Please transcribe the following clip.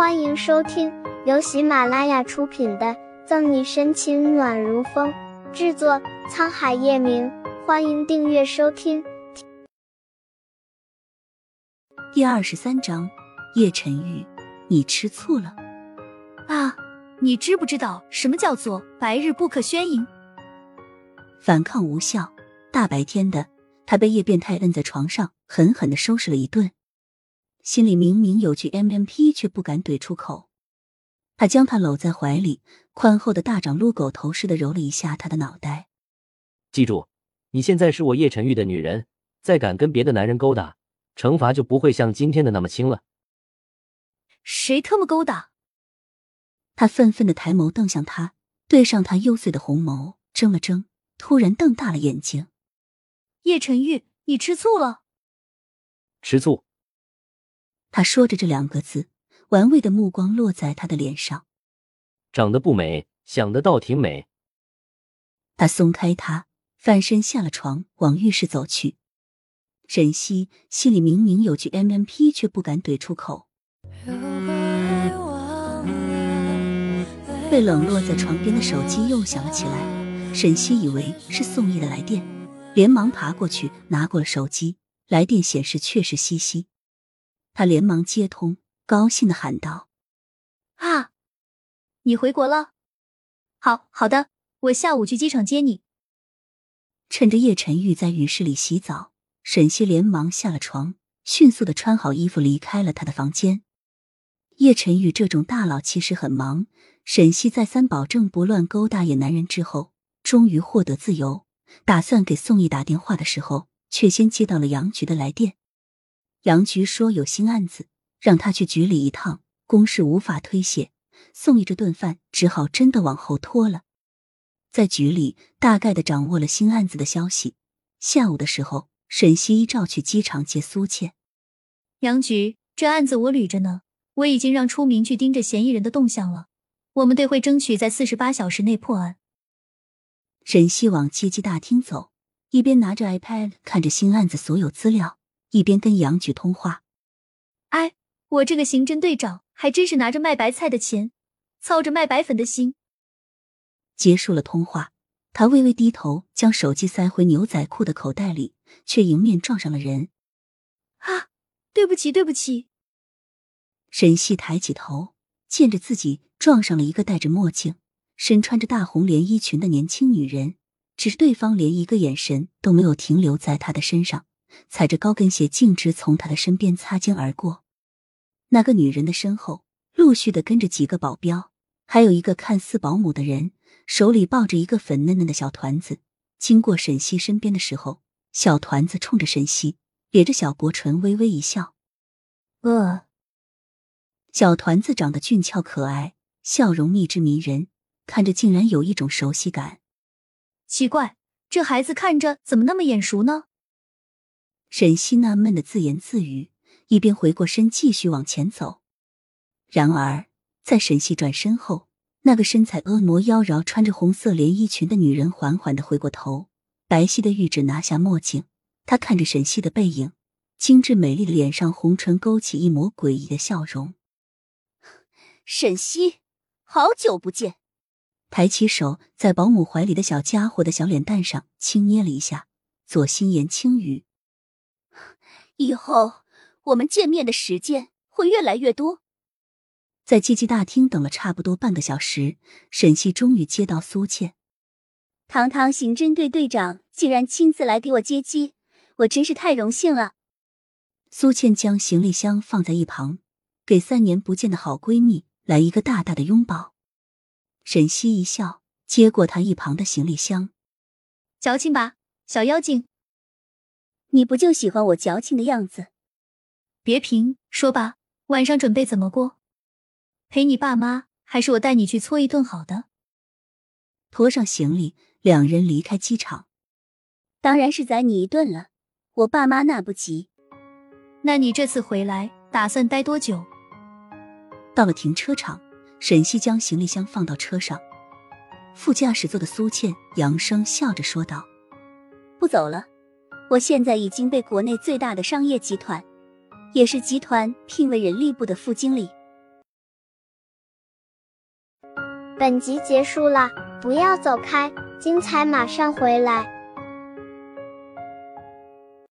欢迎收听由喜马拉雅出品的《赠你深情暖如风》，制作沧海夜明。欢迎订阅收听。第二十三章，叶晨玉，你吃醋了啊？你知不知道什么叫做白日不可宣淫？反抗无效，大白天的，他被叶变态摁在床上，狠狠的收拾了一顿。心里明明有句 M M P，却不敢怼出口。他将她搂在怀里，宽厚的大掌撸狗头似的揉了一下他的脑袋。记住，你现在是我叶晨玉的女人，再敢跟别的男人勾搭，惩罚就不会像今天的那么轻了。谁特么勾搭？他愤愤的抬眸瞪向他，对上他幽邃的红眸，怔了怔，突然瞪大了眼睛。叶晨玉，你吃醋了？吃醋。他说着这两个字，玩味的目光落在他的脸上。长得不美，想的倒挺美。他松开他，翻身下了床，往浴室走去。沈西心里明明有句 M M P，却不敢怼出口。被冷落在床边的手机又响了起来。沈西以为是宋毅的来电，连忙爬过去拿过了手机。来电显示却是西西。他连忙接通，高兴的喊道：“啊，你回国了？好好的，我下午去机场接你。”趁着叶晨玉在浴室里洗澡，沈西连忙下了床，迅速的穿好衣服离开了他的房间。叶晨玉这种大佬其实很忙，沈西再三保证不乱勾搭野男人之后，终于获得自由。打算给宋毅打电话的时候，却先接到了杨局的来电。杨局说有新案子，让他去局里一趟，公事无法推卸。宋毅这顿饭只好真的往后拖了。在局里大概的掌握了新案子的消息。下午的时候，沈西依照去机场接苏倩。杨局，这案子我捋着呢，我已经让出名去盯着嫌疑人的动向了。我们队会争取在四十八小时内破案。沈西往接机大厅走，一边拿着 iPad 看着新案子所有资料。一边跟杨局通话，哎，我这个刑侦队长还真是拿着卖白菜的钱，操着卖白粉的心。结束了通话，他微微低头，将手机塞回牛仔裤的口袋里，却迎面撞上了人。啊，对不起，对不起。沈西抬起头，见着自己撞上了一个戴着墨镜、身穿着大红连衣裙的年轻女人，只是对方连一个眼神都没有停留在他的身上。踩着高跟鞋，径直从他的身边擦肩而过。那个女人的身后，陆续的跟着几个保镖，还有一个看似保姆的人，手里抱着一个粉嫩嫩的小团子。经过沈西身边的时候，小团子冲着沈西咧着小薄唇，微微一笑。呃，小团子长得俊俏可爱，笑容蜜汁迷人，看着竟然有一种熟悉感。奇怪，这孩子看着怎么那么眼熟呢？沈西纳闷的自言自语，一边回过身继续往前走。然而，在沈西转身后，那个身材婀娜妖娆、穿着红色连衣裙的女人缓缓的回过头，白皙的玉指拿下墨镜，她看着沈西的背影，精致美丽的脸上红唇勾起一抹诡异的笑容。沈西，好久不见！抬起手，在保姆怀里的小家伙的小脸蛋上轻捏了一下，左心言轻语。以后我们见面的时间会越来越多。在接机大厅等了差不多半个小时，沈西终于接到苏倩。堂堂刑侦队队长竟然亲自来给我接机，我真是太荣幸了。苏倩将行李箱放在一旁，给三年不见的好闺蜜来一个大大的拥抱。沈西一笑，接过她一旁的行李箱。矫情吧，小妖精。你不就喜欢我矫情的样子？别贫，说吧，晚上准备怎么过？陪你爸妈，还是我带你去搓一顿好的？拖上行李，两人离开机场。当然是宰你一顿了，我爸妈那不急。那你这次回来打算待多久？到了停车场，沈西将行李箱放到车上，副驾驶座的苏倩扬声笑着说道：“不走了。”我现在已经被国内最大的商业集团也是集团聘为人力部的副经理。本集结束了不要走开精彩马上回来。